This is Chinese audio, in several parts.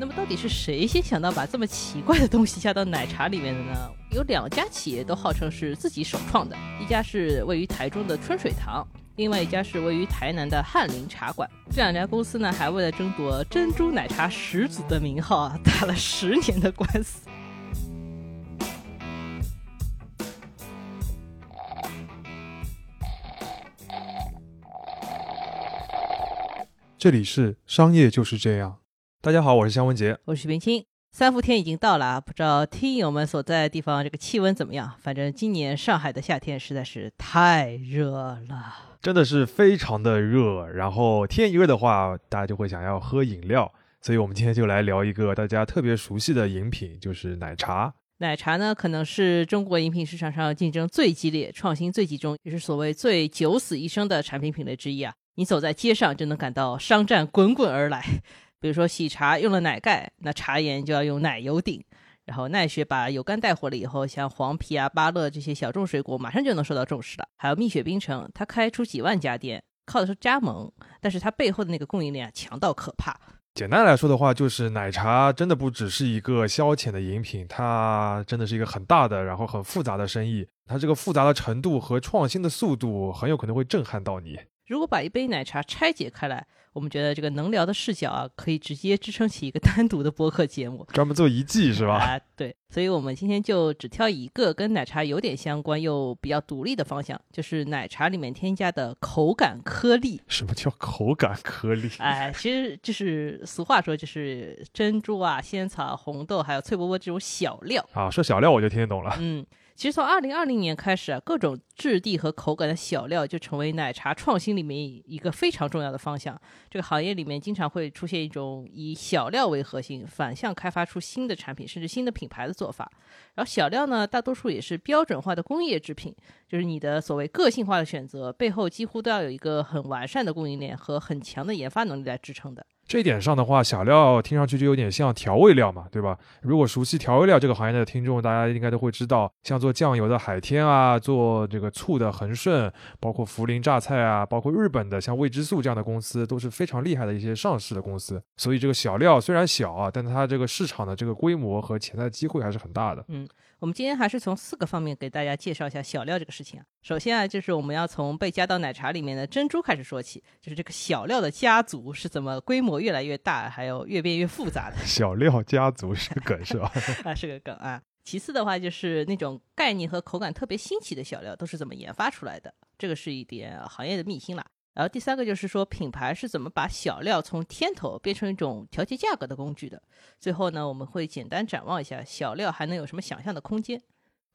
那么到底是谁先想到把这么奇怪的东西加到奶茶里面的呢？有两家企业都号称是自己首创的，一家是位于台中的春水堂，另外一家是位于台南的翰林茶馆。这两家公司呢，还为了争夺珍珠奶茶始祖的名号啊，打了十年的官司。这里是商业就是这样。大家好，我是香文杰，我是许冰清。三伏天已经到了啊，不知道听友们所在的地方这个气温怎么样？反正今年上海的夏天实在是太热了，真的是非常的热。然后天一热的话，大家就会想要喝饮料，所以我们今天就来聊一个大家特别熟悉的饮品，就是奶茶。奶茶呢，可能是中国饮品市场上竞争最激烈、创新最集中，也是所谓最九死一生的产品品类之一啊。你走在街上就能感到商战滚滚而来。比如说喜茶用了奶盖，那茶颜就要用奶油顶。然后奈雪把油柑带火了以后，像黄皮啊、芭乐这些小众水果马上就能受到重视了。还有蜜雪冰城，它开出几万家店，靠的是加盟，但是它背后的那个供应链强到可怕。简单来说的话，就是奶茶真的不只是一个消遣的饮品，它真的是一个很大的，然后很复杂的生意。它这个复杂的程度和创新的速度，很有可能会震撼到你。如果把一杯奶茶拆解开来，我们觉得这个能聊的视角啊，可以直接支撑起一个单独的播客节目，专门做一季是吧？啊，对，所以我们今天就只挑一个跟奶茶有点相关又比较独立的方向，就是奶茶里面添加的口感颗粒。什么叫口感颗粒？哎，其实就是俗话说，就是珍珠啊、仙草、红豆还有脆波波这种小料啊。说小料我就听得懂了。嗯。其实从二零二零年开始啊，各种质地和口感的小料就成为奶茶创新里面一个非常重要的方向。这个行业里面经常会出现一种以小料为核心，反向开发出新的产品甚至新的品牌的做法。然后小料呢，大多数也是标准化的工业制品，就是你的所谓个性化的选择背后几乎都要有一个很完善的供应链和很强的研发能力来支撑的。这一点上的话，小料听上去就有点像调味料嘛，对吧？如果熟悉调味料这个行业的听众，大家应该都会知道，像做酱油的海天啊，做这个醋的恒顺，包括涪陵榨菜啊，包括日本的像味之素这样的公司，都是非常厉害的一些上市的公司。所以这个小料虽然小啊，但它这个市场的这个规模和潜在机会还是很大的。嗯。我们今天还是从四个方面给大家介绍一下小料这个事情啊。首先啊，就是我们要从被加到奶茶里面的珍珠开始说起，就是这个小料的家族是怎么规模越来越大，还有越变越复杂的。小料家族是个梗是吧？啊，是个梗啊。其次的话，就是那种概念和口感特别新奇的小料都是怎么研发出来的，这个是一点行业的秘辛了。然后第三个就是说，品牌是怎么把小料从天头变成一种调节价格的工具的。最后呢，我们会简单展望一下小料还能有什么想象的空间。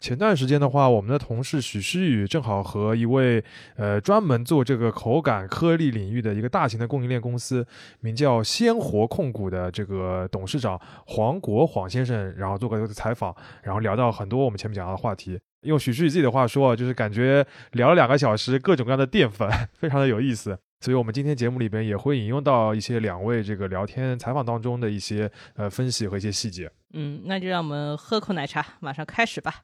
前段时间的话，我们的同事许诗雨正好和一位呃专门做这个口感颗粒领域的一个大型的供应链公司，名叫鲜活控股的这个董事长黄国晃先生，然后做过一个采访，然后聊到很多我们前面讲到的话题。用许诗雨自己的话说，就是感觉聊了两个小时，各种各样的淀粉，非常的有意思。所以，我们今天节目里边也会引用到一些两位这个聊天采访当中的一些呃分析和一些细节。嗯，那就让我们喝口奶茶，马上开始吧。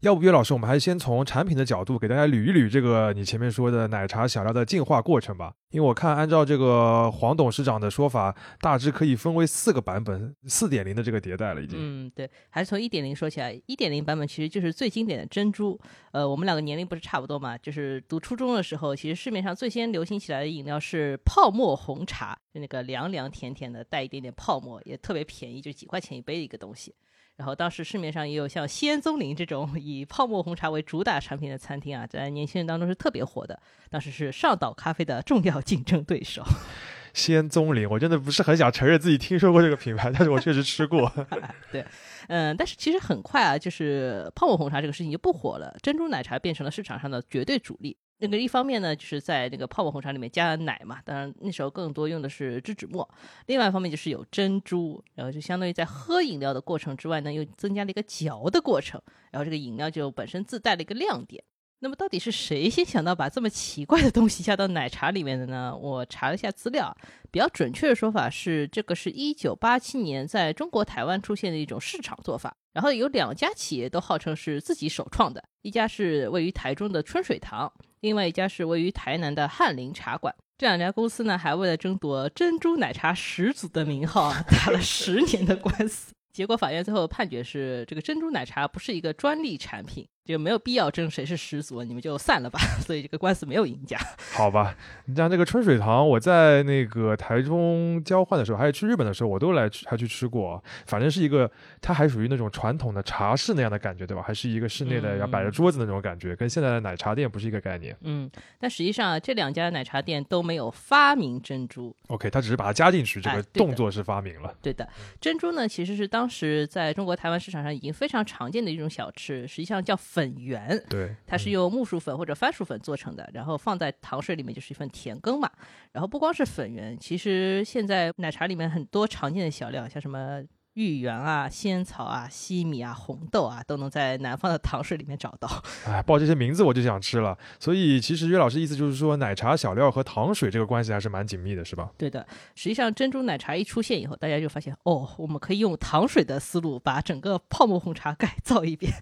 要不，岳老师，我们还是先从产品的角度给大家捋一捋这个你前面说的奶茶小料的进化过程吧。因为我看，按照这个黄董事长的说法，大致可以分为四个版本，四点零的这个迭代了已经。嗯，对，还是从一点零说起来。一点零版本其实就是最经典的珍珠。呃，我们两个年龄不是差不多嘛？就是读初中的时候，其实市面上最先流行起来的饮料是泡沫红茶，就那个凉凉甜甜的，带一点点泡沫，也特别便宜，就几块钱一杯的一个东西。然后当时市面上也有像仙踪林这种以泡沫红茶为主打产品的餐厅啊，在年轻人当中是特别火的。当时是上岛咖啡的重要竞争对手。仙踪林，我真的不是很想承认自己听说过这个品牌，但是我确实吃过。对，嗯，但是其实很快啊，就是泡沫红茶这个事情就不火了，珍珠奶茶变成了市场上的绝对主力。那个一方面呢，就是在那个泡沫红茶里面加了奶嘛，当然那时候更多用的是芝士沫。另外一方面就是有珍珠，然后就相当于在喝饮料的过程之外呢，又增加了一个嚼的过程，然后这个饮料就本身自带了一个亮点。那么到底是谁先想到把这么奇怪的东西加到奶茶里面的呢？我查了一下资料，比较准确的说法是，这个是一九八七年在中国台湾出现的一种市场做法。然后有两家企业都号称是自己首创的，一家是位于台中的春水堂，另外一家是位于台南的翰林茶馆。这两家公司呢，还为了争夺珍珠奶茶始祖的名号啊，打了十年的官司。结果法院最后判决是，这个珍珠奶茶不是一个专利产品。就没有必要争谁是始祖，你们就散了吧。所以这个官司没有赢家。好吧，你像这个春水堂，我在那个台中交换的时候，还有去日本的时候，我都来还去吃过。反正是一个，它还属于那种传统的茶室那样的感觉，对吧？还是一个室内的要摆着桌子的那种感觉，跟现在的奶茶店不是一个概念。嗯，但实际上这两家奶茶店都没有发明珍珠。OK，他只是把它加进去，这个动作是发明了。对的，珍珠呢其实是当时在中国台湾市场上已经非常常见的一种小吃，实际上叫粉。圆，对，它是用木薯粉或者番薯粉做成的，然后放在糖水里面就是一份甜羹嘛。然后不光是粉圆，其实现在奶茶里面很多常见的小料，像什么。芋圆啊、仙草啊、西米啊、红豆啊，都能在南方的糖水里面找到。哎，报这些名字我就想吃了。所以其实岳老师意思就是说，奶茶小料和糖水这个关系还是蛮紧密的，是吧？对的。实际上，珍珠奶茶一出现以后，大家就发现，哦，我们可以用糖水的思路把整个泡沫红茶 改造一遍。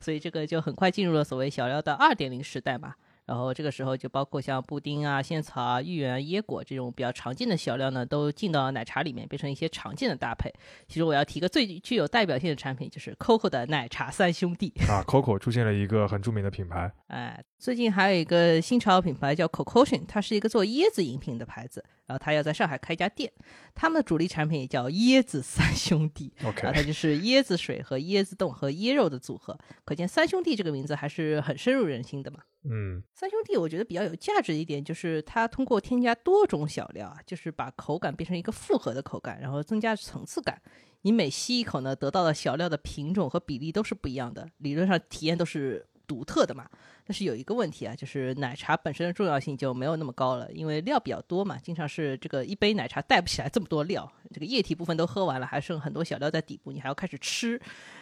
所以这个就很快进入了所谓小料的二点零时代嘛。然后这个时候就包括像布丁啊、仙草啊、芋圆、椰果这种比较常见的小料呢，都进到奶茶里面，变成一些常见的搭配。其实我要提个最具有代表性的产品，就是 COCO 的奶茶三兄弟啊，COCO 出现了一个很著名的品牌。哎，最近还有一个新潮品牌叫 COCOTION，它是一个做椰子饮品的牌子，然后他要在上海开一家店，他们的主力产品也叫椰子三兄弟。OK，它就是椰子水和椰子冻和椰肉的组合，可见三兄弟这个名字还是很深入人心的嘛。嗯，三兄弟我觉得比较有价值一点，就是它通过添加多种小料啊，就是把口感变成一个复合的口感，然后增加层次感。你每吸一口呢，得到的小料的品种和比例都是不一样的，理论上体验都是独特的嘛。但是有一个问题啊，就是奶茶本身的重要性就没有那么高了，因为料比较多嘛，经常是这个一杯奶茶带不起来这么多料，这个液体部分都喝完了，还剩很多小料在底部，你还要开始吃，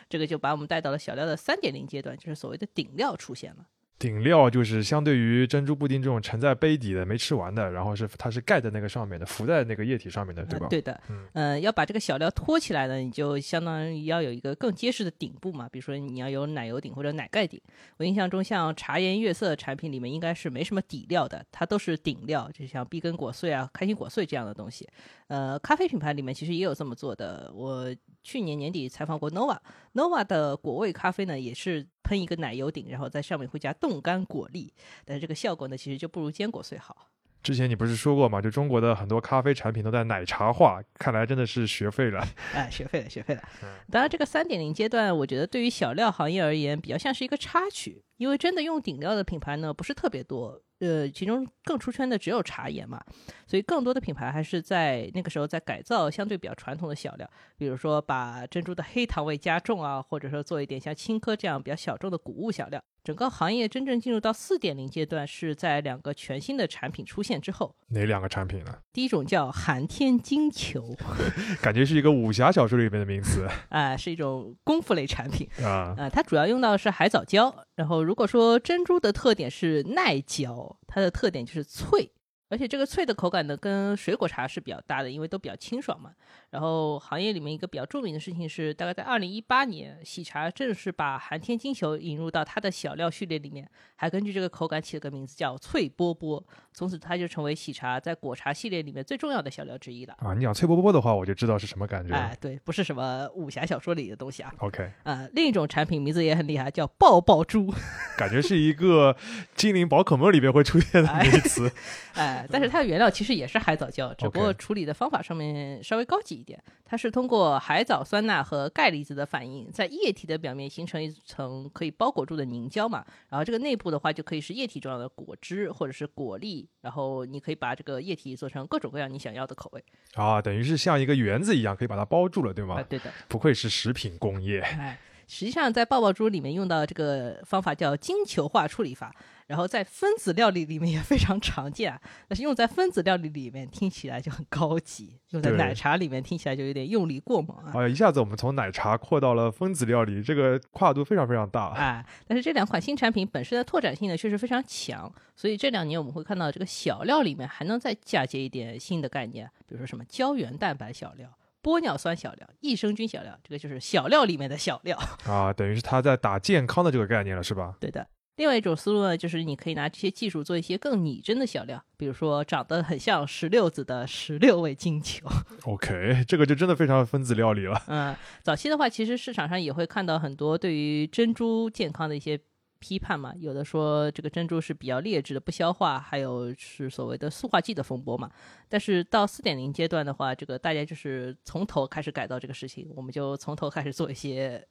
这个就把我们带到了小料的三点零阶段，就是所谓的顶料出现了。顶料就是相对于珍珠布丁这种沉在杯底的没吃完的，然后是它是盖在那个上面的，浮在那个液体上面的，对吧？对的，嗯，要把这个小料托起来呢，你就相当于要有一个更结实的顶部嘛。比如说你要有奶油顶或者奶盖顶。我印象中，像茶颜悦色产品里面应该是没什么底料的，它都是顶料，就像碧根果碎啊、开心果碎这样的东西。呃，咖啡品牌里面其实也有这么做的。我去年年底采访过 Nova，Nova 的果味咖啡呢，也是喷一个奶油顶，然后在上面会加冻干果粒，但是这个效果呢，其实就不如坚果碎好。之前你不是说过吗？就中国的很多咖啡产品都在奶茶化，看来真的是学废了。哎，学废了，学废了。当然，这个三点零阶段，我觉得对于小料行业而言，比较像是一个插曲，因为真的用顶料的品牌呢，不是特别多。呃，其中更出圈的只有茶颜嘛，所以更多的品牌还是在那个时候在改造相对比较传统的小料，比如说把珍珠的黑糖味加重啊，或者说做一点像青稞这样比较小众的谷物小料。整个行业真正进入到四点零阶段，是在两个全新的产品出现之后。哪两个产品呢？第一种叫寒天金球，感觉是一个武侠小说里面的名词。啊，是一种功夫类产品啊。呃，它主要用到的是海藻胶。然后如如果说珍珠的特点是耐嚼，它的特点就是脆。而且这个脆的口感呢，跟水果茶是比较搭的，因为都比较清爽嘛。然后行业里面一个比较著名的事情是，大概在二零一八年，喜茶正式把寒天金球引入到它的小料序列里面，还根据这个口感起了个名字叫脆波波。从此它就成为喜茶在果茶系列里面最重要的小料之一了。啊，你讲脆波波的话，我就知道是什么感觉。哎，对，不是什么武侠小说里的东西啊。OK。啊，另一种产品名字也很厉害，叫爆爆珠，感觉是一个精灵宝可梦里面会出现的名词。哎，但是它的原料其实也是海藻胶，只不过处理的方法上面稍微高级一点。它是通过海藻酸钠和钙离子的反应，在液体的表面形成一层可以包裹住的凝胶嘛。然后这个内部的话，就可以是液体状的果汁或者是果粒。然后你可以把这个液体做成各种各样你想要的口味。啊，等于是像一个圆子一样，可以把它包住了，对吗？对的。不愧是食品工业。哎，实际上在爆爆珠里面用到这个方法叫晶球化处理法。然后在分子料理里面也非常常见啊，但是用在分子料理里面听起来就很高级，用在奶茶里面听起来就有点用力过猛啊。啊，一下子我们从奶茶扩到了分子料理，这个跨度非常非常大啊。但是这两款新产品本身的拓展性呢确实非常强，所以这两年我们会看到这个小料里面还能再嫁接一点新的概念，比如说什么胶原蛋白小料、玻尿酸小料、益生菌小料，这个就是小料里面的小料 啊，等于是他在打健康的这个概念了，是吧？对的。另外一种思路呢，就是你可以拿这些技术做一些更拟真的小料，比如说长得很像石榴子的十六味金球。OK，这个就真的非常分子料理了。嗯，早期的话，其实市场上也会看到很多对于珍珠健康的一些批判嘛，有的说这个珍珠是比较劣质的，不消化，还有是所谓的塑化剂的风波嘛。但是到四点零阶段的话，这个大家就是从头开始改造这个事情，我们就从头开始做一些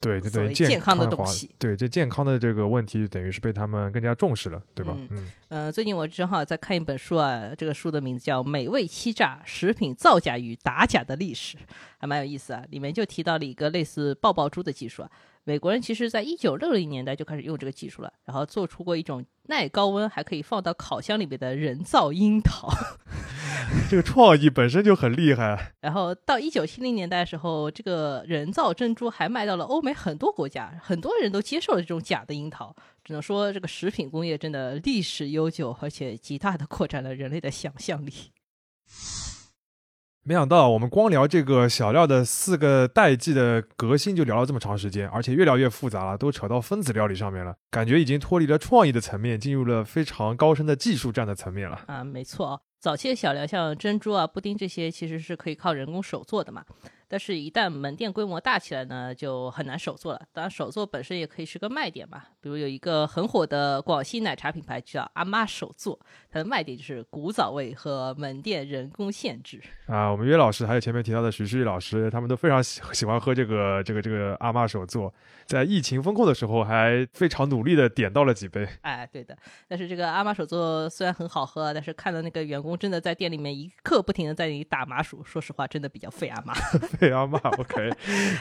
对对对，健康的东西对这健康的这个问题，等于是被他们更加重视了，对吧？嗯嗯，呃，最近我正好在看一本书啊，这个书的名字叫《美味欺诈：食品造假与打假的历史》，还蛮有意思啊。里面就提到了一个类似爆爆珠的技术啊。美国人其实在一九六零年代就开始用这个技术了，然后做出过一种耐高温还可以放到烤箱里面的人造樱桃。这个创意本身就很厉害。然后到一九七零年代的时候，这个人造珍珠还卖到了欧美很多国家，很多人都接受了这种假的樱桃。只能说这个食品工业真的历史悠久，而且极大的扩展了人类的想象力。没想到我们光聊这个小料的四个代际的革新就聊了这么长时间，而且越聊越复杂了，都扯到分子料理上面了，感觉已经脱离了创意的层面，进入了非常高深的技术战的层面了。啊，没错哦，早期的小料像珍珠啊、布丁这些，其实是可以靠人工手做的嘛。但是，一旦门店规模大起来呢，就很难手做了。当然，手做本身也可以是个卖点嘛。比如有一个很火的广西奶茶品牌叫阿妈手做，它的卖点就是古早味和门店人工限制。啊，我们约老师还有前面提到的徐世玉老师，他们都非常喜 喜欢喝这个这个这个阿妈手作，在疫情风控的时候还非常努力的点到了几杯。哎，对的。但是这个阿妈手作虽然很好喝，但是看到那个员工真的在店里面一刻不停的在那里打麻薯，说实话，真的比较费阿妈。费阿妈，OK，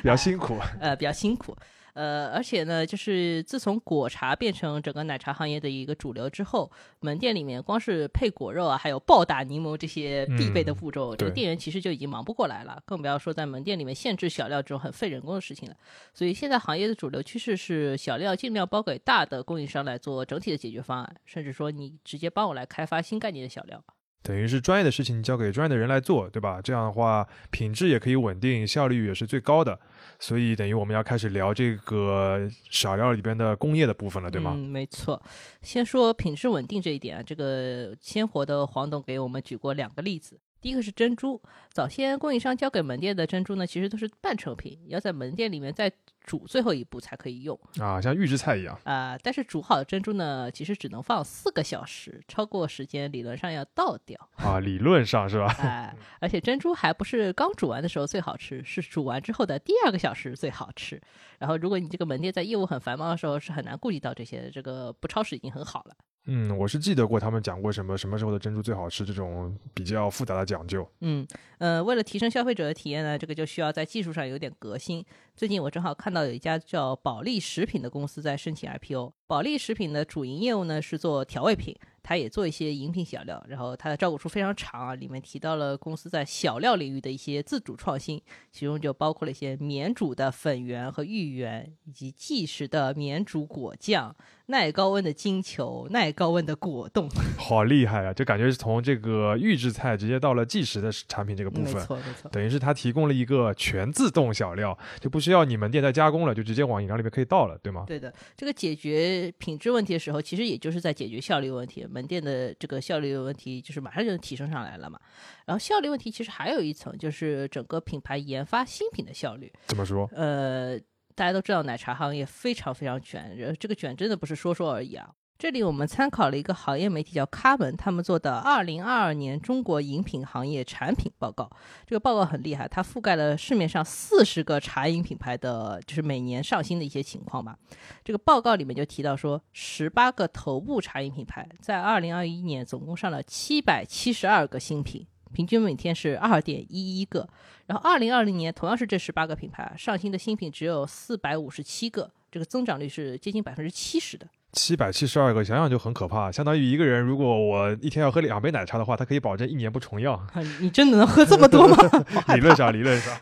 比较辛苦。呃，比较辛苦。呃，而且呢，就是自从果茶变成整个奶茶行业的一个主流之后，门店里面光是配果肉啊，还有暴打柠檬这些必备的嗯步骤，这个店员其实就已经忙不过来了，更不要说在门店里面限制小料这种很费人工的事情了。所以现在行业的主流趋势是小料尽量包给大的供应商来做整体的解决方案，甚至说你直接帮我来开发新概念的小料。等于是专业的事情交给专业的人来做，对吧？这样的话，品质也可以稳定，效率也是最高的。所以等于我们要开始聊这个小料里边的工业的部分了，对吗？嗯，没错。先说品质稳定这一点啊，这个鲜活的黄董给我们举过两个例子。第一个是珍珠，早先供应商交给门店的珍珠呢，其实都是半成品，要在门店里面再煮最后一步才可以用啊，像预制菜一样。啊、但是煮好的珍珠呢，其实只能放四个小时，超过时间理论上要倒掉。啊，理论上是吧？哎，而且珍珠还不是刚煮完的时候最好吃，是煮完之后的第二个小时最好吃。然后，如果你这个门店在业务很繁忙的时候，是很难顾及到这些的。这个不超时已经很好了。嗯，我是记得过他们讲过什么什么时候的珍珠最好吃这种比较复杂的讲究。嗯，呃，为了提升消费者的体验呢，这个就需要在技术上有点革新。最近我正好看到有一家叫保利食品的公司在申请 IPO。保利食品的主营业务呢是做调味品，它也做一些饮品小料。然后它的招股书非常长啊，里面提到了公司在小料领域的一些自主创新，其中就包括了一些免煮的粉圆和芋圆，以及即食的免煮果酱、耐高温的金球、耐高温的果冻。好厉害啊！就感觉是从这个预制菜直接到了即食的产品这个部分，没错，没错。等于是它提供了一个全自动小料，就不需要你门店再加工了，就直接往饮料里面可以倒了，对吗？对的，这个解决品质问题的时候，其实也就是在解决效率问题。门店的这个效率问题，就是马上就能提升上来了嘛。然后效率问题其实还有一层，就是整个品牌研发新品的效率。怎么说？呃，大家都知道奶茶行业非常非常卷，呃这个卷真的不是说说而已啊。这里我们参考了一个行业媒体叫咖门，他们做的二零二二年中国饮品行业产品报告。这个报告很厉害，它覆盖了市面上四十个茶饮品牌的，就是每年上新的一些情况吧。这个报告里面就提到说，十八个头部茶饮品牌在二零二一年总共上了七百七十二个新品，平均每天是二点一一个。然后二零二零年同样是这十八个品牌上新的新品只有四百五十七个，这个增长率是接近百分之七十的。七百七十二个，想想就很可怕。相当于一个人，如果我一天要喝两杯奶茶的话，他可以保证一年不重样。啊你真的能喝这么多吗？理论上，理论上，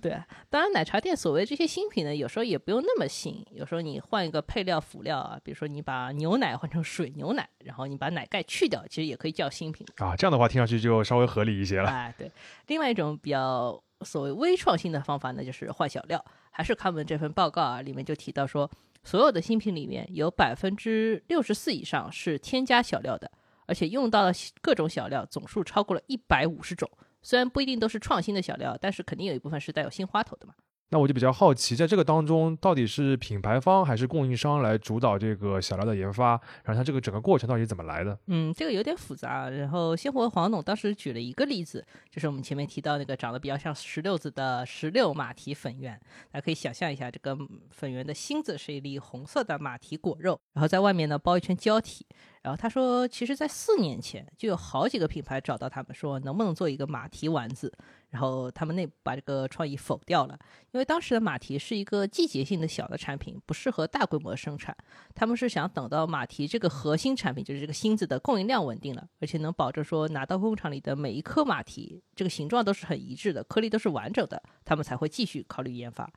对，当然奶茶店所谓这些新品呢，有时候也不用那么新，有时候你换一个配料辅料啊，比如说你把牛奶换成水牛奶，然后你把奶盖去掉，其实也可以叫新品。啊，这样的话听上去就稍微合理一些了。哎，对，另外一种比较所谓微创新的方法呢，就是换小料。还是看们这份报告啊，里面就提到说，所有的新品里面有百分之六十四以上是添加小料的，而且用到了各种小料总数超过了一百五十种。虽然不一定都是创新的小料，但是肯定有一部分是带有新花头的嘛。那我就比较好奇，在这个当中，到底是品牌方还是供应商来主导这个小料的研发？然后它这个整个过程到底怎么来的？嗯，这个有点复杂。然后鲜活黄总当时举了一个例子，就是我们前面提到那个长得比较像石榴子的石榴马蹄粉圆。大家可以想象一下，这个粉圆的芯子是一粒红色的马蹄果肉，然后在外面呢包一圈胶体。然后他说，其实，在四年前就有好几个品牌找到他们说，能不能做一个马蹄丸子。然后他们内部把这个创意否掉了，因为当时的马蹄是一个季节性的小的产品，不适合大规模生产。他们是想等到马蹄这个核心产品，就是这个芯子的供应量稳定了，而且能保证说拿到工厂里的每一颗马蹄这个形状都是很一致的，颗粒都是完整的，他们才会继续考虑研发。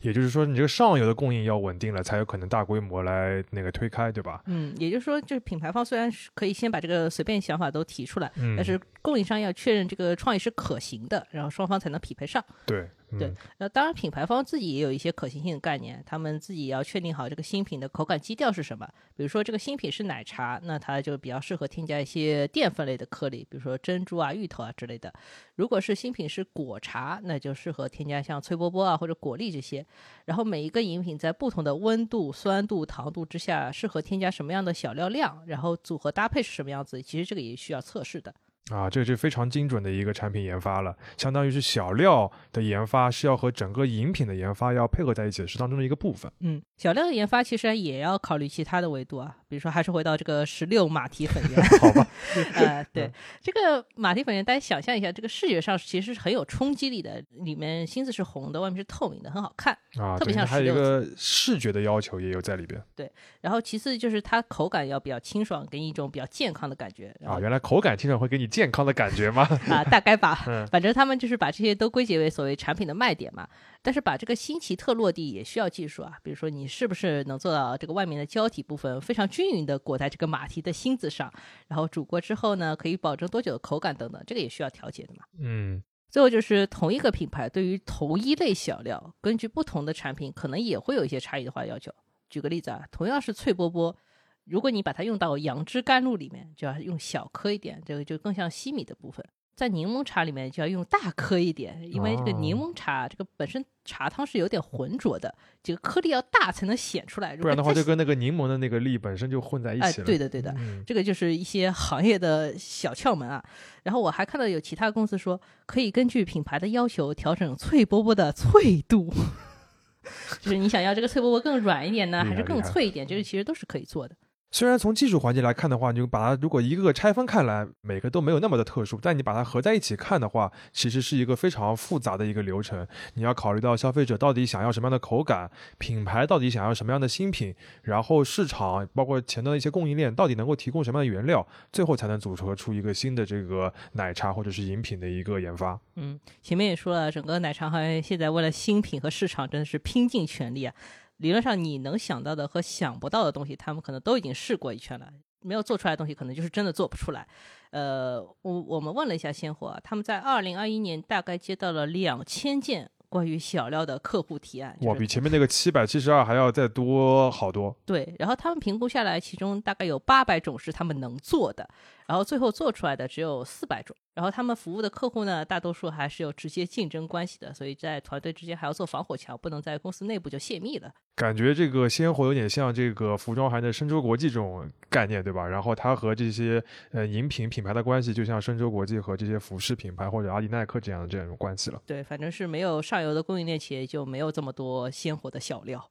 也就是说，你这个上游的供应要稳定了，才有可能大规模来那个推开，对吧？嗯，也就是说，就是品牌方虽然是可以先把这个随便想法都提出来，嗯，但是供应商要确认这个创意是可行的，然后双方才能匹配上。对。对，那当然，品牌方自己也有一些可行性的概念，他们自己要确定好这个新品的口感基调是什么。比如说，这个新品是奶茶，那它就比较适合添加一些淀粉类的颗粒，比如说珍珠啊、芋头啊之类的。如果是新品是果茶，那就适合添加像脆波波啊或者果粒这些。然后每一个饮品在不同的温度、酸度、糖度之下，适合添加什么样的小料量，然后组合搭配是什么样子，其实这个也需要测试的。啊，这个是非常精准的一个产品研发了，相当于是小料的研发是要和整个饮品的研发要配合在一起，是当中的一个部分。嗯，小料的研发其实也要考虑其他的维度啊，比如说还是回到这个十六马蹄粉圆。好吧。呃，对，这个马蹄粉圆，大家想象一下，这个视觉上其实是很有冲击力的，里面芯子是红的，外面是透明的，很好看啊，特别像还有一个视觉的要求也有在里边。对，然后其次就是它口感要比较清爽，给你一种比较健康的感觉。啊，原来口感清爽会给你健。健康的感觉吗？啊，大概吧。反正他们就是把这些都归结为所谓产品的卖点嘛。但是把这个新奇特落地也需要技术啊，比如说你是不是能做到这个外面的胶体部分非常均匀的裹在这个马蹄的芯子上，然后煮过之后呢，可以保证多久的口感等等，这个也需要调节的嘛。嗯。最后就是同一个品牌对于同一类小料，根据不同的产品，可能也会有一些差异化要求。举个例子啊，同样是脆波波。如果你把它用到杨枝甘露里面，就要用小颗一点，这个就更像西米的部分。在柠檬茶里面就要用大颗一点，因为这个柠檬茶这个本身茶汤是有点浑浊的，这个颗粒要大才能显出来。不然的话，就跟那个柠檬的那个粒本身就混在一起了。对的，对的，这个就是一些行业的小窍门啊。然后我还看到有其他公司说，可以根据品牌的要求调整脆波波的脆度。就是你想要这个脆波波更软一点呢，还是更脆一点？这个其实都是可以做的。虽然从技术环节来看的话，你就把它如果一个个拆分看来，每个都没有那么的特殊，但你把它合在一起看的话，其实是一个非常复杂的一个流程。你要考虑到消费者到底想要什么样的口感，品牌到底想要什么样的新品，然后市场包括前端的一些供应链到底能够提供什么样的原料，最后才能组合出一个新的这个奶茶或者是饮品的一个研发。嗯，前面也说了，整个奶茶行业现在为了新品和市场真的是拼尽全力啊。理论上，你能想到的和想不到的东西，他们可能都已经试过一圈了。没有做出来的东西，可能就是真的做不出来。呃，我我们问了一下鲜活，他们在二零二一年大概接到了两千件关于小料的客户提案。哇，比前面那个七百七十二还要再多好多。对，然后他们评估下来，其中大概有八百种是他们能做的。然后最后做出来的只有四百种，然后他们服务的客户呢，大多数还是有直接竞争关系的，所以在团队之间还要做防火墙，不能在公司内部就泄密了。感觉这个鲜活有点像这个服装行业的深州国际这种概念，对吧？然后它和这些呃饮品品牌的关系，就像深州国际和这些服饰品牌或者阿迪耐克这样的这样一种关系了。对，反正是没有上游的供应链企业，就没有这么多鲜活的小料。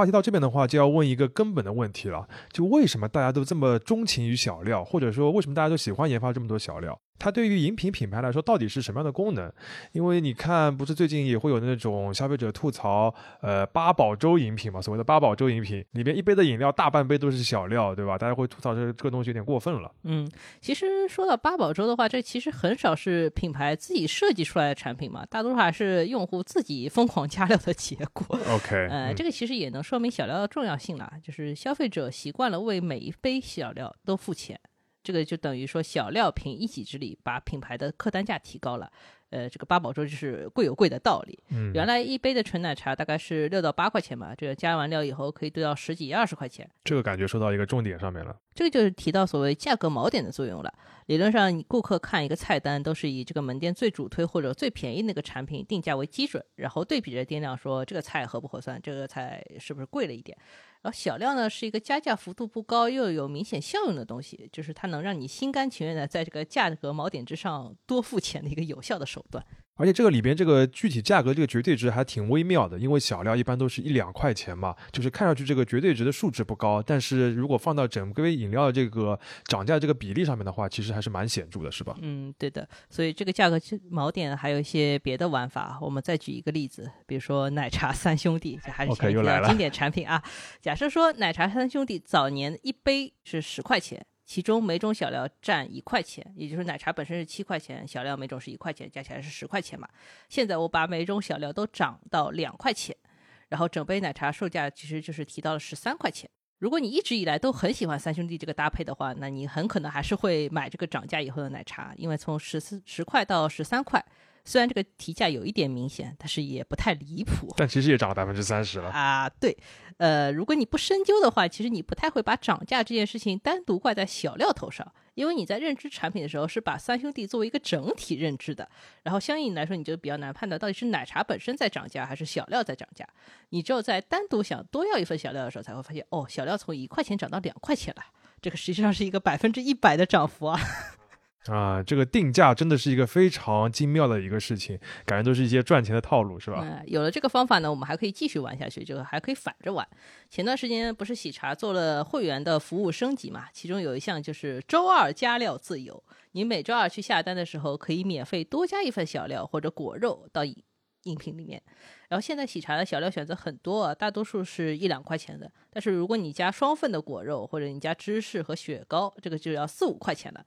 话题到这边的话，就要问一个根本的问题了：就为什么大家都这么钟情于小料，或者说为什么大家都喜欢研发这么多小料？它对于饮品品牌来说到底是什么样的功能？因为你看，不是最近也会有那种消费者吐槽，呃，八宝粥饮品嘛，所谓的八宝粥饮品里边一杯的饮料大半杯都是小料，对吧？大家会吐槽这这个东西有点过分了。嗯，其实说到八宝粥的话，这其实很少是品牌自己设计出来的产品嘛，大多数还是用户自己疯狂加料的结果。OK，呃，这个其实也能说明小料的重要性啦，就是消费者习惯了为每一杯小料都付钱。这个就等于说小料凭一己之力把品牌的客单价提高了，呃，这个八宝粥就是贵有贵的道理。嗯，原来一杯的纯奶茶大概是六到八块钱吧，这个加完料以后可以兑到十几二十块钱。这个感觉说到一个重点上面了。这个就是提到所谓价格锚点的作用了。理论上，你顾客看一个菜单都是以这个门店最主推或者最便宜那个产品定价为基准，然后对比着店量说这个菜合不合算，这个菜是不是贵了一点。然后小料呢是一个加价幅度不高又有明显效用的东西，就是它能让你心甘情愿的在这个价格锚点之上多付钱的一个有效的手段。而且这个里边这个具体价格这个绝对值还挺微妙的，因为小料一般都是一两块钱嘛，就是看上去这个绝对值的数值不高，但是如果放到整杯饮料的这个涨价这个比例上面的话，其实还是蛮显著的，是吧？嗯，对的。所以这个价格锚点还有一些别的玩法，我们再举一个例子，比如说奶茶三兄弟，这还是前提经典产品啊。假设说奶茶三兄弟早年一杯是十块钱。其中每种小料占一块钱，也就是奶茶本身是七块钱，小料每种是一块钱，加起来是十块钱嘛。现在我把每种小料都涨到两块钱，然后整杯奶茶售价其实就是提到了十三块钱。如果你一直以来都很喜欢三兄弟这个搭配的话，那你很可能还是会买这个涨价以后的奶茶，因为从十四十块到十三块。虽然这个提价有一点明显，但是也不太离谱。但其实也涨了百分之三十了啊！对，呃，如果你不深究的话，其实你不太会把涨价这件事情单独挂在小料头上，因为你在认知产品的时候是把三兄弟作为一个整体认知的，然后相应来说你就比较难判断到底是奶茶本身在涨价还是小料在涨价。你只有在单独想多要一份小料的时候，才会发现哦，小料从一块钱涨到两块钱了，这个实际上是一个百分之一百的涨幅啊！啊，这个定价真的是一个非常精妙的一个事情，感觉都是一些赚钱的套路，是吧？有了这个方法呢，我们还可以继续玩下去，这个还可以反着玩。前段时间不是喜茶做了会员的服务升级嘛？其中有一项就是周二加料自由，你每周二去下单的时候，可以免费多加一份小料或者果肉到饮饮品里面。然后现在喜茶的小料选择很多，大多数是一两块钱的，但是如果你加双份的果肉或者你加芝士和雪糕，这个就要四五块钱了。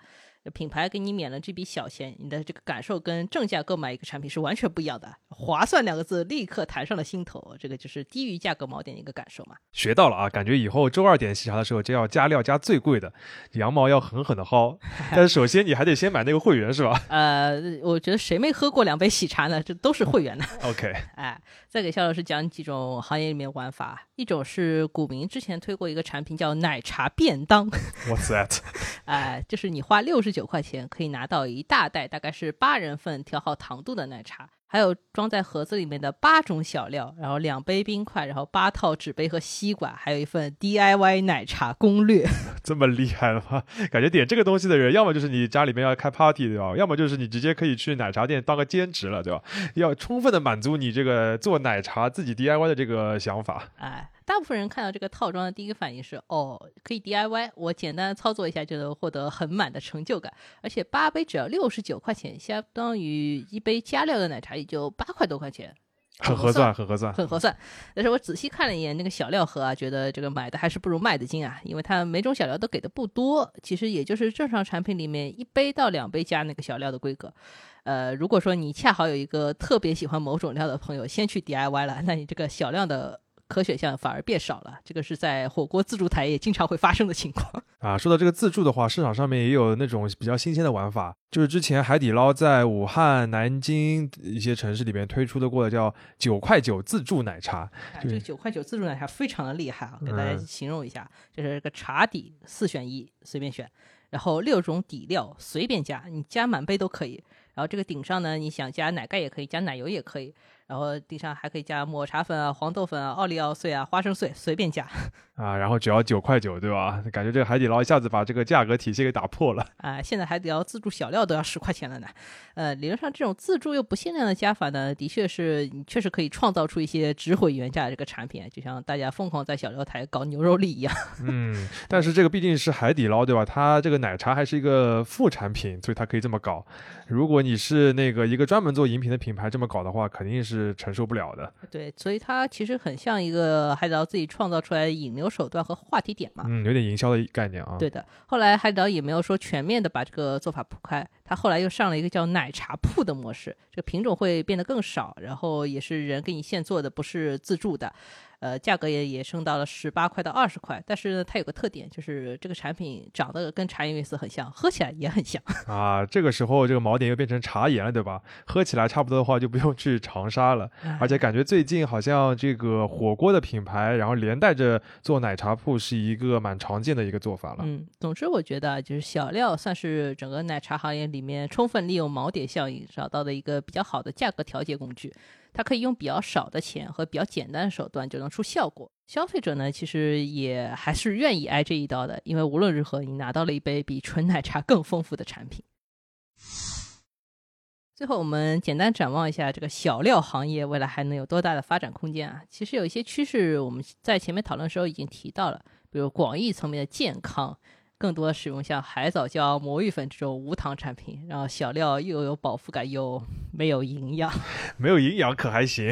品牌给你免了这笔小钱，你的这个感受跟正价购买一个产品是完全不一样的。划算两个字立刻弹上了心头，这个就是低于价格锚点的一个感受嘛。学到了啊，感觉以后周二点喜茶的时候就要加料加最贵的，羊毛要狠狠的薅。但是首先你还得先买那个会员是吧？呃，我觉得谁没喝过两杯喜茶呢？这都是会员的。OK，哎，再给肖老师讲几种行业里面玩法。一种是股民之前推过一个产品叫奶茶便当。What's that？哎，就是你花六十九块钱可以拿到一大袋，大概是八人份调好糖度的奶茶，还有装在盒子里面的八种小料，然后两杯冰块，然后八套纸杯和吸管，还有一份 DIY 奶茶攻略。这么厉害了吗？感觉点这个东西的人，要么就是你家里面要开 party 对吧？要么就是你直接可以去奶茶店当个兼职了对吧？要充分的满足你这个做奶茶自己 DIY 的这个想法。哎。大部分人看到这个套装的第一个反应是，哦，可以 DIY，我简单操作一下就能获得很满的成就感。而且八杯只要六十九块钱，相当于一杯加料的奶茶也就八块多块钱，很合算，很合算，很合算。但是我仔细看了一眼那个小料盒啊，觉得这个买的还是不如卖的精啊，因为它每种小料都给的不多，其实也就是正常产品里面一杯到两杯加那个小料的规格。呃，如果说你恰好有一个特别喜欢某种料的朋友先去 DIY 了，那你这个小量的。可选项反而变少了，这个是在火锅自助台也经常会发生的情况 啊。说到这个自助的话，市场上面也有那种比较新鲜的玩法，就是之前海底捞在武汉、南京一些城市里面推出的过的叫九块九自助奶茶。这个九块九自助奶茶非常的厉害啊，给大家形容一下，就是这个茶底四选一，随便选，然后六种底料随便加，你加满杯都可以。然后这个顶上呢，你想加奶盖也可以，加奶油也可以。然后顶上还可以加抹茶粉啊、黄豆粉啊、奥利奥碎啊、花生碎，随便加 啊。然后只要九块九，对吧？感觉这个海底捞一下子把这个价格体系给打破了啊！现在海底捞自助小料都要十块钱了呢。呃，理论上这种自助又不限量的加法呢，的确是你确实可以创造出一些值回原价的这个产品，就像大家疯狂在小料台搞牛肉粒一样。嗯，但是这个毕竟是海底捞，对吧？它这个奶茶还是一个副产品，所以它可以这么搞。如果你是那个一个专门做饮品的品牌，这么搞的话，肯定是。承受不了的，对，所以它其实很像一个海底捞自己创造出来的引流手段和话题点嘛，嗯，有点营销的概念啊。对的，后来海底捞也没有说全面的把这个做法铺开，它后来又上了一个叫奶茶铺的模式，这个品种会变得更少，然后也是人给你现做的，不是自助的。呃，价格也也升到了十八块到二十块，但是呢，它有个特点，就是这个产品长得跟茶颜悦色很像，喝起来也很像 啊。这个时候，这个锚点又变成茶颜了，对吧？喝起来差不多的话，就不用去长沙了。而且感觉最近好像这个火锅的品牌，然后连带着做奶茶铺，是一个蛮常见的一个做法了。嗯，总之我觉得就是小料算是整个奶茶行业里面充分利用锚点效应找到的一个比较好的价格调节工具。它可以用比较少的钱和比较简单的手段就能出效果。消费者呢，其实也还是愿意挨这一刀的，因为无论如何，你拿到了一杯比纯奶茶更丰富的产品。最后，我们简单展望一下这个小料行业未来还能有多大的发展空间啊？其实有一些趋势，我们在前面讨论的时候已经提到了，比如广义层面的健康。更多使用像海藻胶、魔芋粉这种无糖产品，然后小料又有饱腹感又没有营养，没有营养可还行？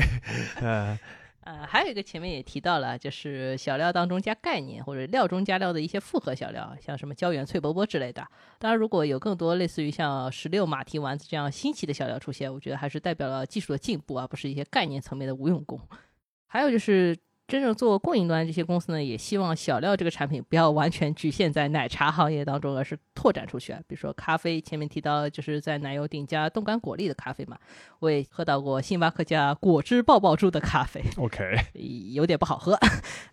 呃 呃，还有一个前面也提到了，就是小料当中加概念或者料中加料的一些复合小料，像什么胶原脆波波之类的。当然，如果有更多类似于像石榴马蹄丸子这样新奇的小料出现，我觉得还是代表了技术的进步，而不是一些概念层面的无用功。还有就是。真正做供应端这些公司呢，也希望小料这个产品不要完全局限在奶茶行业当中，而是拓展出去啊。比如说咖啡，前面提到就是在奶油顶加冻干果粒的咖啡嘛，我也喝到过星巴克加果汁爆爆珠的咖啡，OK，有点不好喝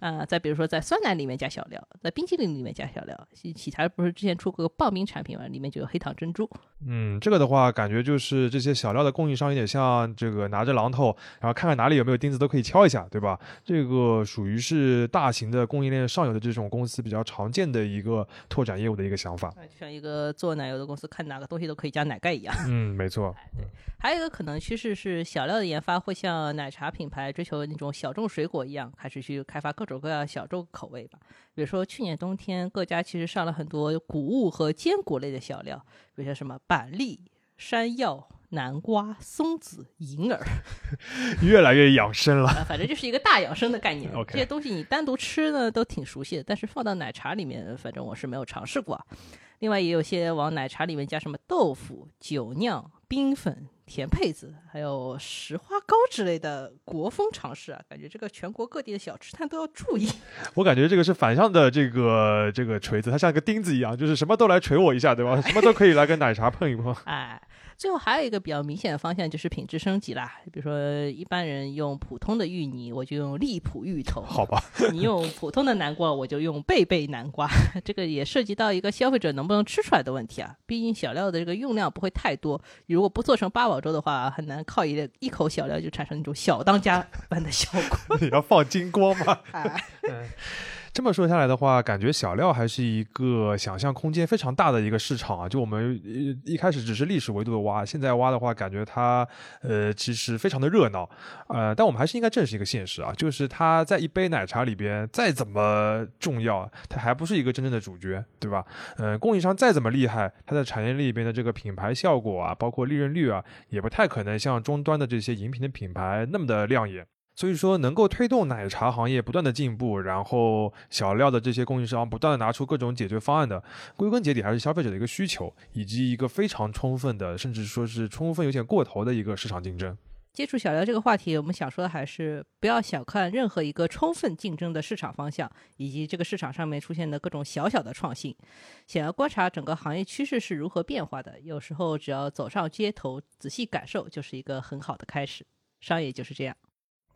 啊。再比如说在酸奶里面加小料，在冰淇淋里面加小料，喜茶不是之前出过个棒冰产品嘛，里面就有黑糖珍珠。嗯，这个的话感觉就是这些小料的供应商有点像这个拿着榔头，然后看看哪里有没有钉子都可以敲一下，对吧？这个。呃，属于是大型的供应链上游的这种公司比较常见的一个拓展业务的一个想法，就像一个做奶油的公司看哪个东西都可以加奶盖一样。嗯，没错。对，还有一个可能趋势是小料的研发会像奶茶品牌追求那种小众水果一样，开始去开发各种各样小众口味吧。比如说去年冬天，各家其实上了很多谷物和坚果类的小料，比如说什么板栗、山药。南瓜、松子、银耳，越来越养生了。反正就是一个大养生的概念。这些东西你单独吃呢都挺熟悉的，但是放到奶茶里面，反正我是没有尝试过。另外也有些往奶茶里面加什么豆腐、酒酿、冰粉、甜配子，还有石花膏之类的国风尝试啊，感觉这个全国各地的小吃摊都要注意。我感觉这个是反向的这个这个锤子，它像个钉子一样，就是什么都来锤我一下，对吧？什么都可以来跟奶茶碰一碰。哎。最后还有一个比较明显的方向就是品质升级啦，比如说一般人用普通的芋泥，我就用荔浦芋头，好吧？你用普通的南瓜，我就用贝贝南瓜。这个也涉及到一个消费者能不能吃出来的问题啊。毕竟小料的这个用量不会太多，如果不做成八宝粥的话，很难靠一一口小料就产生那种小当家般的效果。你要放金锅吗？这么说下来的话，感觉小料还是一个想象空间非常大的一个市场啊！就我们一一开始只是历史维度的挖，现在挖的话，感觉它呃其实非常的热闹，呃，但我们还是应该正视一个现实啊，就是它在一杯奶茶里边再怎么重要，它还不是一个真正的主角，对吧？嗯，供应商再怎么厉害，它在产业链里边的这个品牌效果啊，包括利润率啊，也不太可能像终端的这些饮品的品牌那么的亮眼。所以说，能够推动奶茶行业不断的进步，然后小料的这些供应商不断的拿出各种解决方案的，归根结底还是消费者的一个需求，以及一个非常充分的，甚至说是充分有点过头的一个市场竞争。接触小料这个话题，我们想说的还是不要小看任何一个充分竞争的市场方向，以及这个市场上面出现的各种小小的创新。想要观察整个行业趋势是如何变化的，有时候只要走上街头，仔细感受，就是一个很好的开始。商业就是这样。